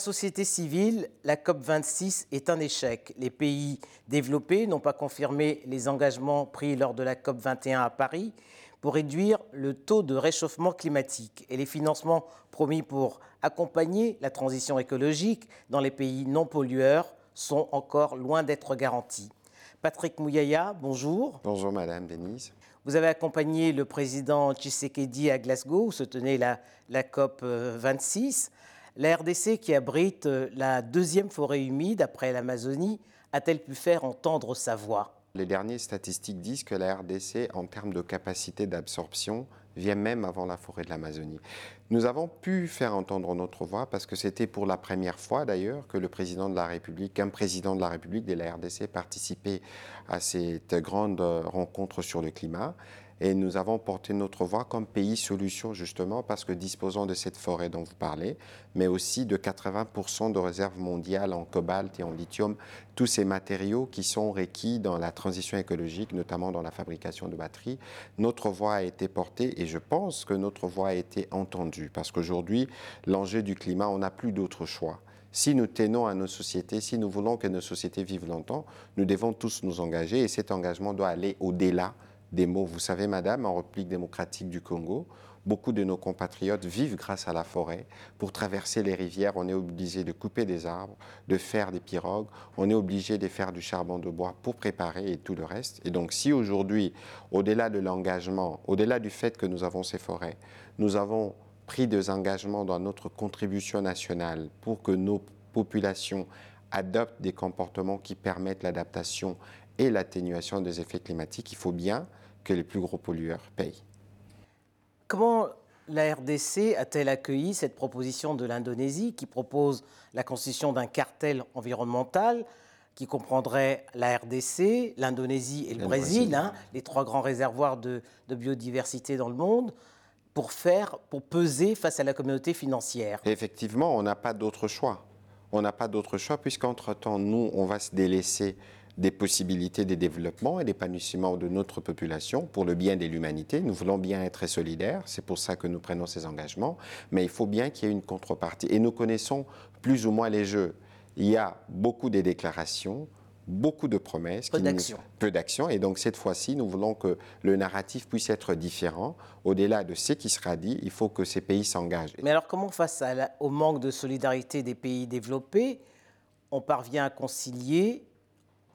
société civile, la COP26 est un échec. Les pays développés n'ont pas confirmé les engagements pris lors de la COP21 à Paris pour réduire le taux de réchauffement climatique. Et les financements promis pour accompagner la transition écologique dans les pays non pollueurs sont encore loin d'être garantis. Patrick Mouyaya, bonjour. Bonjour Madame Denise. Vous avez accompagné le président Tshisekedi à Glasgow, où se tenait la, la COP 26. La RDC, qui abrite la deuxième forêt humide après l'Amazonie, a-t-elle pu faire entendre sa voix? Les dernières statistiques disent que la RDC, en termes de capacité d'absorption, vient même avant la forêt de l'Amazonie. Nous avons pu faire entendre notre voix parce que c'était pour la première fois d'ailleurs que le président de la République, un président de la République de la RDC participait à cette grande rencontre sur le climat. Et nous avons porté notre voix comme pays solution, justement, parce que disposant de cette forêt dont vous parlez, mais aussi de 80% de réserves mondiales en cobalt et en lithium, tous ces matériaux qui sont requis dans la transition écologique, notamment dans la fabrication de batteries, notre voix a été portée et je pense que notre voix a été entendue, parce qu'aujourd'hui, l'enjeu du climat, on n'a plus d'autre choix. Si nous tenons à nos sociétés, si nous voulons que nos sociétés vivent longtemps, nous devons tous nous engager et cet engagement doit aller au-delà des mots. Vous savez, madame, en République démocratique du Congo, beaucoup de nos compatriotes vivent grâce à la forêt. Pour traverser les rivières, on est obligé de couper des arbres, de faire des pirogues, on est obligé de faire du charbon de bois pour préparer et tout le reste. Et donc, si aujourd'hui, au-delà de l'engagement, au-delà du fait que nous avons ces forêts, nous avons pris des engagements dans notre contribution nationale pour que nos populations adoptent des comportements qui permettent l'adaptation et l'atténuation des effets climatiques, il faut bien que les plus gros pollueurs payent. Comment la RDC a-t-elle accueilli cette proposition de l'Indonésie qui propose la constitution d'un cartel environnemental qui comprendrait la RDC, l'Indonésie et le, Brésil, hein, les trois grands réservoirs de, de, biodiversité dans le monde, pour faire, pour peser face à la communauté financière? Effectivement, on n'a pas d'autre choix. On n'a pas d'autre choix puisqu'entre-temps, nous, on va se délaisser des possibilités de développement et d'épanouissement de notre population pour le bien de l'humanité. Nous voulons bien être solidaires, c'est pour ça que nous prenons ces engagements, mais il faut bien qu'il y ait une contrepartie. Et nous connaissons plus ou moins les jeux. Il y a beaucoup de déclarations, beaucoup de promesses. Peu d'actions. Peu d'actions. Et donc cette fois-ci, nous voulons que le narratif puisse être différent. Au-delà de ce qui sera dit, il faut que ces pays s'engagent. Mais alors comment, face au manque de solidarité des pays développés, on parvient à concilier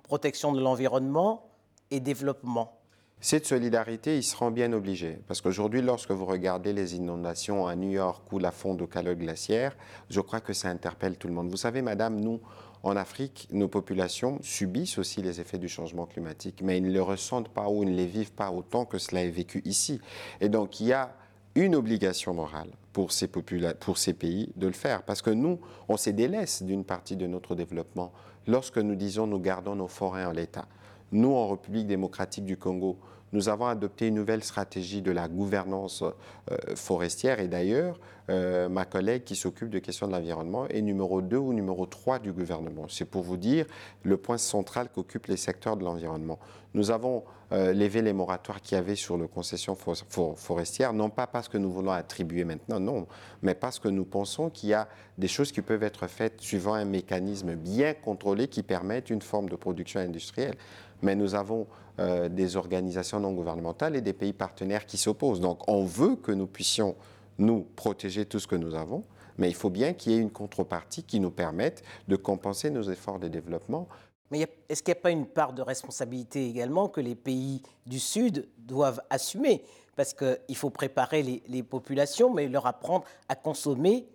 protection de l'environnement et développement. Cette solidarité, ils seront bien obligés. Parce qu'aujourd'hui, lorsque vous regardez les inondations à New York ou la fonte de calotte glaciaire, je crois que ça interpelle tout le monde. Vous savez, madame, nous, en Afrique, nos populations subissent aussi les effets du changement climatique, mais ils ne le ressentent pas ou ne les vivent pas autant que cela est vécu ici. Et donc, il y a une obligation morale pour ces, pays de le faire. Parce que nous, on se délaisse d'une partie de notre développement lorsque nous disons nous gardons nos forêts en l'état. Nous, en République démocratique du Congo, nous avons adopté une nouvelle stratégie de la gouvernance euh, forestière et d'ailleurs, euh, ma collègue qui s'occupe de questions de l'environnement est numéro 2 ou numéro 3 du gouvernement. C'est pour vous dire le point central qu'occupent les secteurs de l'environnement. Nous avons euh, levé les moratoires qu'il y avait sur les concessions forestières, non pas parce que nous voulons attribuer maintenant, non, mais parce que nous pensons qu'il y a des choses qui peuvent être faites suivant un mécanisme bien contrôlé qui permette une forme de production industrielle mais nous avons euh, des organisations non gouvernementales et des pays partenaires qui s'opposent. Donc on veut que nous puissions nous protéger tout ce que nous avons, mais il faut bien qu'il y ait une contrepartie qui nous permette de compenser nos efforts de développement. Mais est-ce qu'il n'y a pas une part de responsabilité également que les pays du Sud doivent assumer? Parce qu'il faut préparer les, les populations, mais leur apprendre à consommer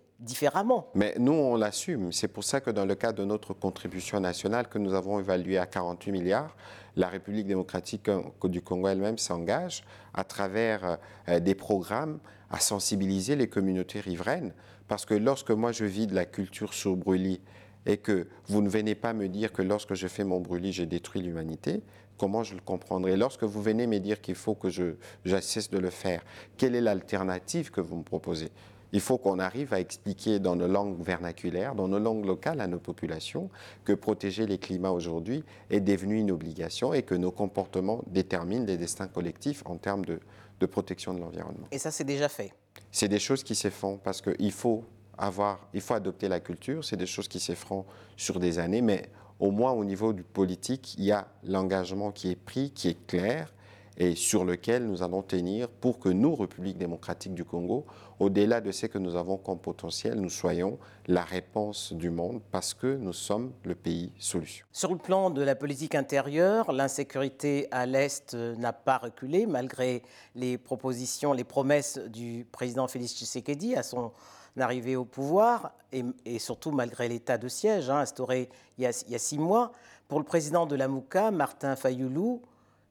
Mais nous, on l'assume. C'est pour ça que dans le cadre de notre contribution nationale que nous avons évaluée à 48 milliards, la République démocratique du Congo elle-même s'engage à travers euh, des programmes à sensibiliser les communautés riveraines. Parce que lorsque moi je vis de la culture sur brûlis et que vous ne venez pas me dire que lorsque je fais mon brûlis, j'ai détruit l'humanité, comment je le comprendrai Lorsque vous venez me dire qu'il faut que je, cesse de le faire, quelle est l'alternative que vous me proposez? Il faut qu'on arrive à expliquer dans nos langues vernaculaires, dans nos langues locales à nos populations que protéger les climats aujourd'hui est devenu une obligation et que nos comportements déterminent les destins collectifs en termes de, protection de l'environnement. Et ça, c'est déjà fait C'est des choses qui se font parce qu'il faut avoir, il faut adopter la culture. C'est des choses qui s'effront sur des années, mais au moins au niveau du politique, il y a l'engagement qui est pris, qui est clair et sur lequel nous allons tenir pour que nous, République démocratique du Congo, au-delà de ce que nous avons comme potentiel, nous soyons la réponse du monde parce que nous sommes le pays solution. Sur le plan de la politique intérieure, l'insécurité à l'Est n'a pas reculé malgré les propositions, les promesses du président Félix Tshisekedi à son arrivée au pouvoir et, surtout malgré l'état de siège hein, instauré il y, a, il y, a, six mois. Pour le président de la MOUCA, Martin Fayoulou,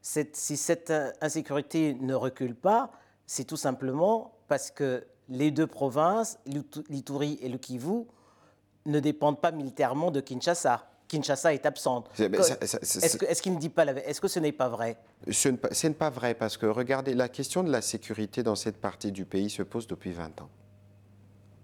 si cette insécurité ne recule pas, c'est tout simplement parce que les deux provinces, l'Ituri et le Kivu, ne dépendent pas militairement de Kinshasa. Kinshasa est absente. Est-ce qu'il ne dit pas Est-ce que ce n'est pas vrai? Ce n'est pas vrai parce que regardez, la question de la sécurité dans cette partie du pays se pose depuis 20 ans.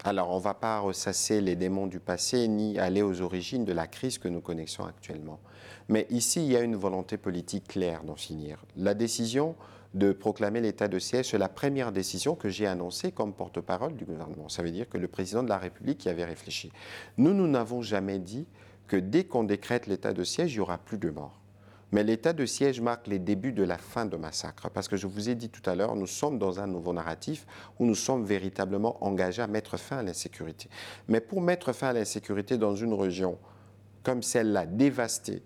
Alors, on ne va pas ressasser les démons du passé ni aller aux origines de la crise que nous connaissons actuellement. Mais ici, il y a une volonté politique claire d'en finir. La décision de proclamer l'état de siège, c'est la première décision que j'ai annoncée comme porte-parole du gouvernement. Ça veut dire que le président de la République y avait réfléchi. Nous, nous n'avons jamais dit que dès qu'on décrète l'état de siège, il n'y aura plus de morts. Mais l'état de siège marque les débuts de la fin de massacre. Parce que je vous ai dit tout à l'heure, nous sommes dans un nouveau narratif où nous sommes véritablement engagés à mettre fin à l'insécurité. Mais pour mettre fin à l'insécurité dans une région comme celle-là, dévastée,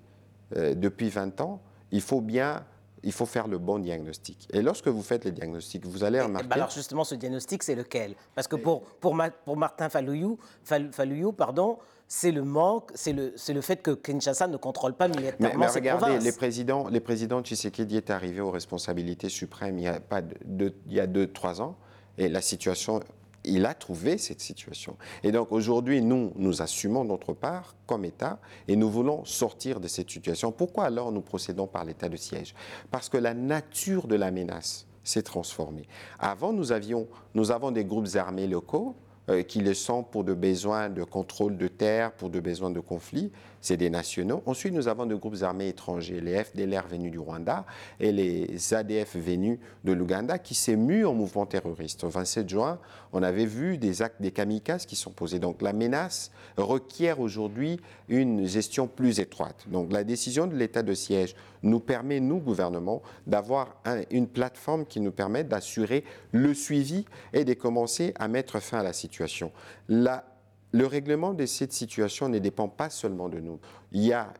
euh, depuis 20 ans, il faut bien il faut faire le bon diagnostic. Et lorsque vous faites les diagnostics, vous allez remarquer... alors justement, ce diagnostic, c'est lequel? Parce que pour, pour, pour Martin Falouyou, Falouyou pardon, c'est le manque, c'est le, le fait que Kinshasa ne contrôle pas militairement mais, mais regardez, les présidents, les présidents Tshisekedi est arrivé aux responsabilités suprêmes il y a, pas de, il y a deux, trois ans, et la situation il a trouvé cette situation. Et donc aujourd'hui, nous, nous assumons notre part comme État et nous voulons sortir de cette situation. Pourquoi alors nous procédons par l'état de siège? Parce que la nature de la menace s'est transformée. Avant, nous, avions, nous avons des groupes armés locaux euh, qui le sont pour des besoins de contrôle de terre, pour des besoins de conflit c'est des nationaux. Ensuite, nous avons des groupes armés étrangers, les FDLR venus du Rwanda et les ADF venus de l'Ouganda qui s'est mu en mouvement terroriste. Au 27 juin, on avait vu des actes des kamikazes qui sont posés. Donc la menace requiert aujourd'hui une gestion plus étroite. Donc la décision de l'état de siège nous permet, nous, gouvernement, d'avoir une plateforme qui nous permet d'assurer le suivi et de commencer à mettre fin à la situation. La le règlement de cette situation ne dépend pas seulement de nous. Il y a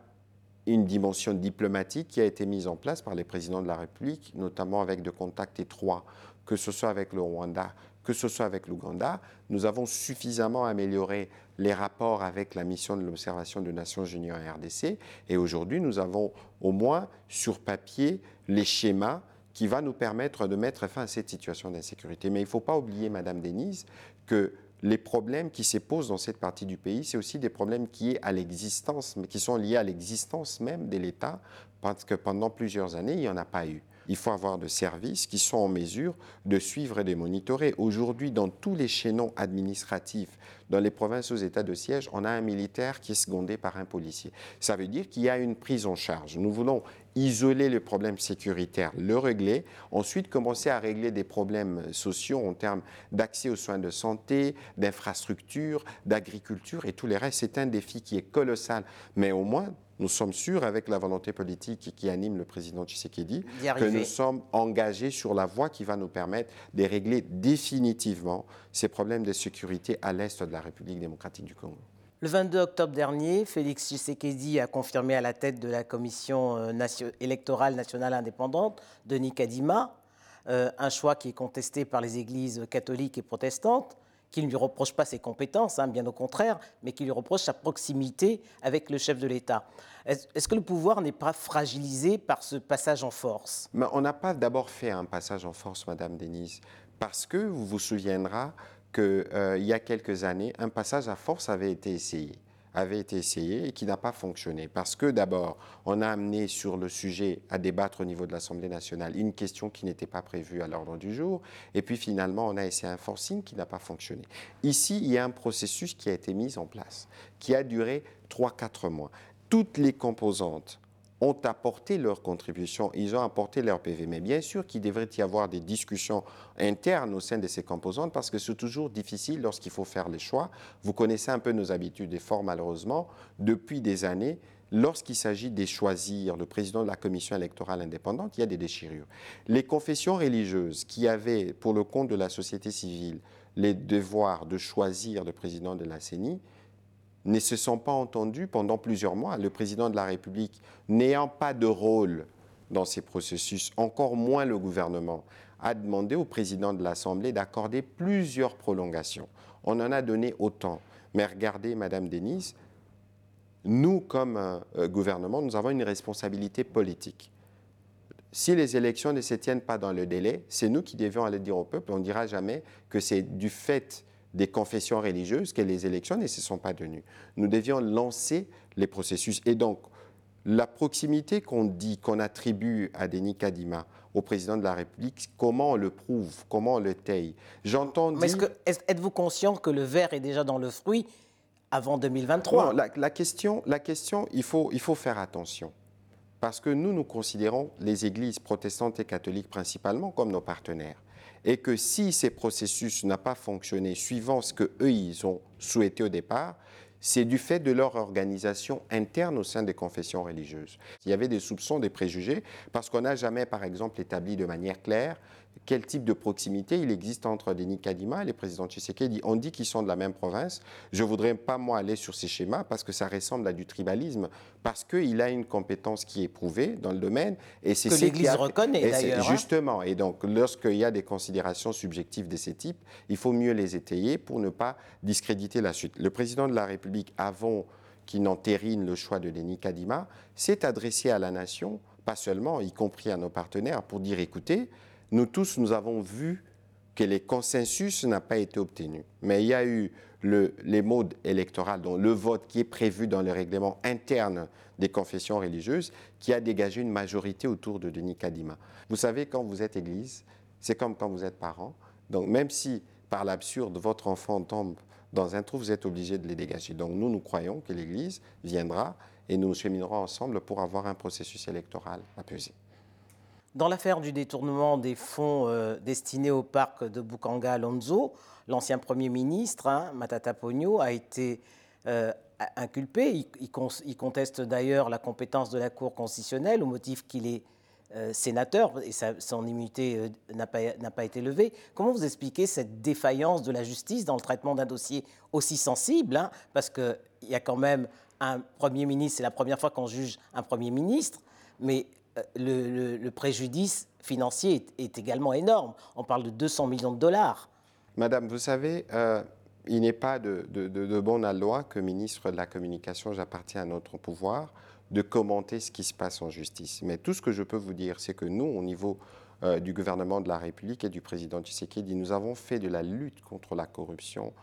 une dimension diplomatique qui a été mise en place par les présidents de la République, notamment avec de contacts étroits, que ce soit avec le Rwanda, que ce soit avec l'Ouganda. Nous avons suffisamment amélioré les rapports avec la mission de l'observation des Nations Unies en RDC. Et aujourd'hui, nous avons au moins sur papier les schémas qui vont nous permettre de mettre fin à cette situation d'insécurité. Mais il ne faut pas oublier, Madame Denise, que les problèmes qui se posent dans cette partie du pays, c'est aussi des problèmes qui, à l'existence, qui sont liés à l'existence même de l'État, parce que pendant plusieurs années, il n'y en a pas eu. Il faut avoir des services qui sont en mesure de suivre et de monitorer. Aujourd'hui, dans tous les chaînons administratifs, dans les provinces aux états de siège, on a un militaire qui est secondé par un policier. Ça veut dire qu'il y a une prise en charge. Nous voulons isoler le problème sécuritaire, le régler, ensuite commencer à régler des problèmes sociaux en termes d'accès aux soins de santé, d'infrastructures, d'agriculture et tout les restes. C'est un défi qui est colossal. Mais au moins, nous sommes sûrs, avec la volonté politique qui anime le président Tshisekedi, que nous sommes engagés sur la voie qui va nous permettre de régler définitivement ces problèmes de sécurité à l'est de la République démocratique du Congo. Le 22 octobre dernier, Félix Tshisekedi a confirmé à la tête de la commission euh, électorale nationale indépendante, Denis Kadima, euh, un choix qui est contesté par les églises catholiques et protestantes, qui ne lui reprochent pas ses compétences, hein, bien au contraire, mais qui lui reprochent sa proximité avec le chef de l'État. Est-ce que le pouvoir n'est pas fragilisé par ce passage en force? On n'a pas d'abord fait un passage en force, Madame Denise, parce que vous vous souviendrez qu'il euh, y a quelques années, un passage à force avait été essayé avait été essayé et qui n'a pas fonctionné. Parce que d'abord, on a amené sur le sujet à débattre au niveau de l'Assemblée nationale une question qui n'était pas prévue à l'ordre du jour. Et puis finalement, on a essayé un forcing qui n'a pas fonctionné. Ici, il y a un processus qui a été mis en place, qui a duré 3-4 mois. Toutes les composantes ont apporté leur contribution, ils ont apporté leur PV. Mais bien sûr qu'il devrait y avoir des discussions internes au sein de ces composantes parce que c'est toujours difficile lorsqu'il faut faire les choix. Vous connaissez un peu nos habitudes et fort malheureusement, depuis des années, lorsqu'il s'agit de choisir le président de la commission électorale indépendante, il y a des déchirures. Les confessions religieuses qui avaient, pour le compte de la société civile, les devoirs de choisir le président de la CENI, ne se sont pas entendues pendant plusieurs mois. Le président de la République, n'ayant pas de rôle dans ces processus, encore moins le gouvernement, a demandé au président de l'Assemblée d'accorder plusieurs prolongations. On en a donné autant. Mais regardez, Madame Denise, nous, comme euh, gouvernement, nous avons une responsabilité politique. Si les élections ne se tiennent pas dans le délai, c'est nous qui devions aller dire au peuple, on ne dira jamais que c'est du fait des confessions religieuses que les élections ne se sont pas tenues. Nous devions lancer les processus. Et donc, la proximité qu'on dit, qu'on attribue à Denis Kadima, au président de la République, comment on le prouve, comment on le taille? J'entends dire... Mais êtes-vous conscient que le verre est déjà dans le fruit avant 2023 non, la, question, la question il, faut, il faut faire attention. Parce que nous, nous considérons les églises protestantes et catholiques principalement comme nos partenaires et que si ces processus n'ont pas fonctionné suivant ce qu'eux, ils ont souhaité au départ, c'est du fait de leur organisation interne au sein des confessions religieuses. Il y avait des soupçons, des préjugés, parce qu'on n'a jamais, par exemple, établi de manière claire quel type de proximité il existe entre Denis Kadima et les présidents Tshisekedi. On dit qu'ils sont de la même province. Je ne voudrais pas, moi, aller sur ces schémas parce que ça ressemble à du tribalisme, parce qu'il a une compétence qui est prouvée dans le domaine. Et c'est que l'Église reconnaît, d'ailleurs. Hein. Justement. Et donc, lorsqu'il y a des considérations subjectives de ces types, il faut mieux les étayer pour ne pas discréditer la suite. Le président de la République, avant qu'il n'entérine le choix de Denis Kadima, s'est adressé à la nation, pas seulement, y compris à nos partenaires, pour dire, écoutez, nous tous, nous avons vu que les consensus n'ont pas été obtenus. Mais il y a eu le, les modes électoraux, dont le vote qui est prévu dans le règlement interne des confessions religieuses, qui a dégagé une majorité autour de Denis Kadima. Vous savez, quand vous êtes église, c'est comme quand vous êtes parent. Donc même si, par l'absurde, votre enfant tombe dans un trou, vous êtes obligé de les dégager. Donc nous, nous croyons que l'Église viendra et nous cheminerons ensemble pour avoir un processus électoral apaisé. Dans l'affaire du détournement des fonds euh, destinés au parc de Bukanga Alonso, l'ancien Premier ministre, hein, Matata Pogno, a été euh, inculpé. Il, conteste d'ailleurs la compétence de la Cour constitutionnelle au motif qu'il est euh, sénateur et son immunité n'a pas, pas, été levée. Comment vous expliquez cette défaillance de la justice dans le traitement d'un dossier aussi sensible hein, Parce qu'il y a quand même un Premier ministre, c'est la première fois qu'on juge un Premier ministre, mais le, préjudice financier est, également énorme. On parle de 200 millions de dollars. Madame, vous savez, euh, il n'est pas de, de, bonne loi que ministre de la Communication, j'appartiens à notre pouvoir, de commenter ce qui se passe en justice. Mais tout ce que je peux vous dire, c'est que nous, au niveau euh, du gouvernement de la République et du président Tshisekedi, nous avons fait de la lutte contre la corruption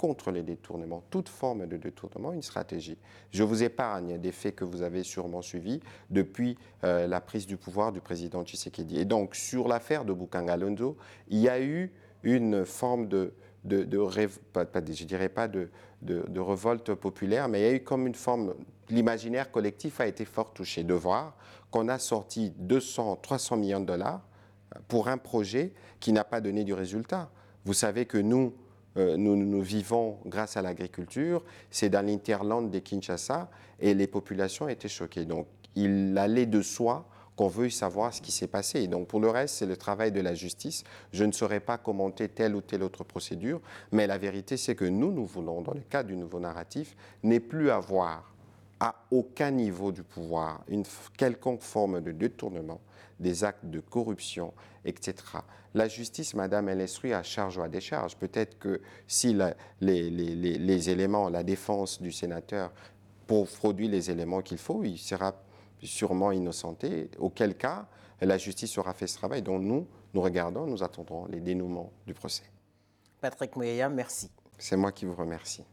contre les détournements, toute forme de détournement, une stratégie. Je vous épargne des faits que vous avez sûrement suivis depuis euh, la prise du pouvoir du président Tshisekedi. Et donc, sur l'affaire de Bukangalondo, il y a eu une forme de, de, de je dirais pas de, de, révolte populaire, mais il y a eu comme une forme, l'imaginaire collectif a été fort touché de voir qu'on a sorti 200, 300 millions de dollars pour un projet qui n'a pas donné du résultat. Vous savez que nous, euh, nous, vivons grâce à l'agriculture. C'est dans l'interland de Kinshasa et les populations étaient choquées. Donc, il allait de soi qu'on veuille savoir ce qui s'est passé. donc, pour le reste, c'est le travail de la justice. Je ne saurais pas commenter telle ou telle autre procédure, mais la vérité, c'est que nous, nous voulons, dans le cadre du nouveau narratif, n'est plus avoir à aucun niveau du pouvoir une quelconque forme de détournement, des actes de corruption, etc. La justice, madame, elle instruit à charge ou à décharge. Peut-être que si les, éléments, la défense du sénateur pour produire les éléments qu'il faut, il sera sûrement innocenté, auquel cas la justice aura fait ce travail. Donc nous, nous regardons, nous attendrons les dénouements du procès. Patrick Mouyaya, merci. C'est moi qui vous remercie.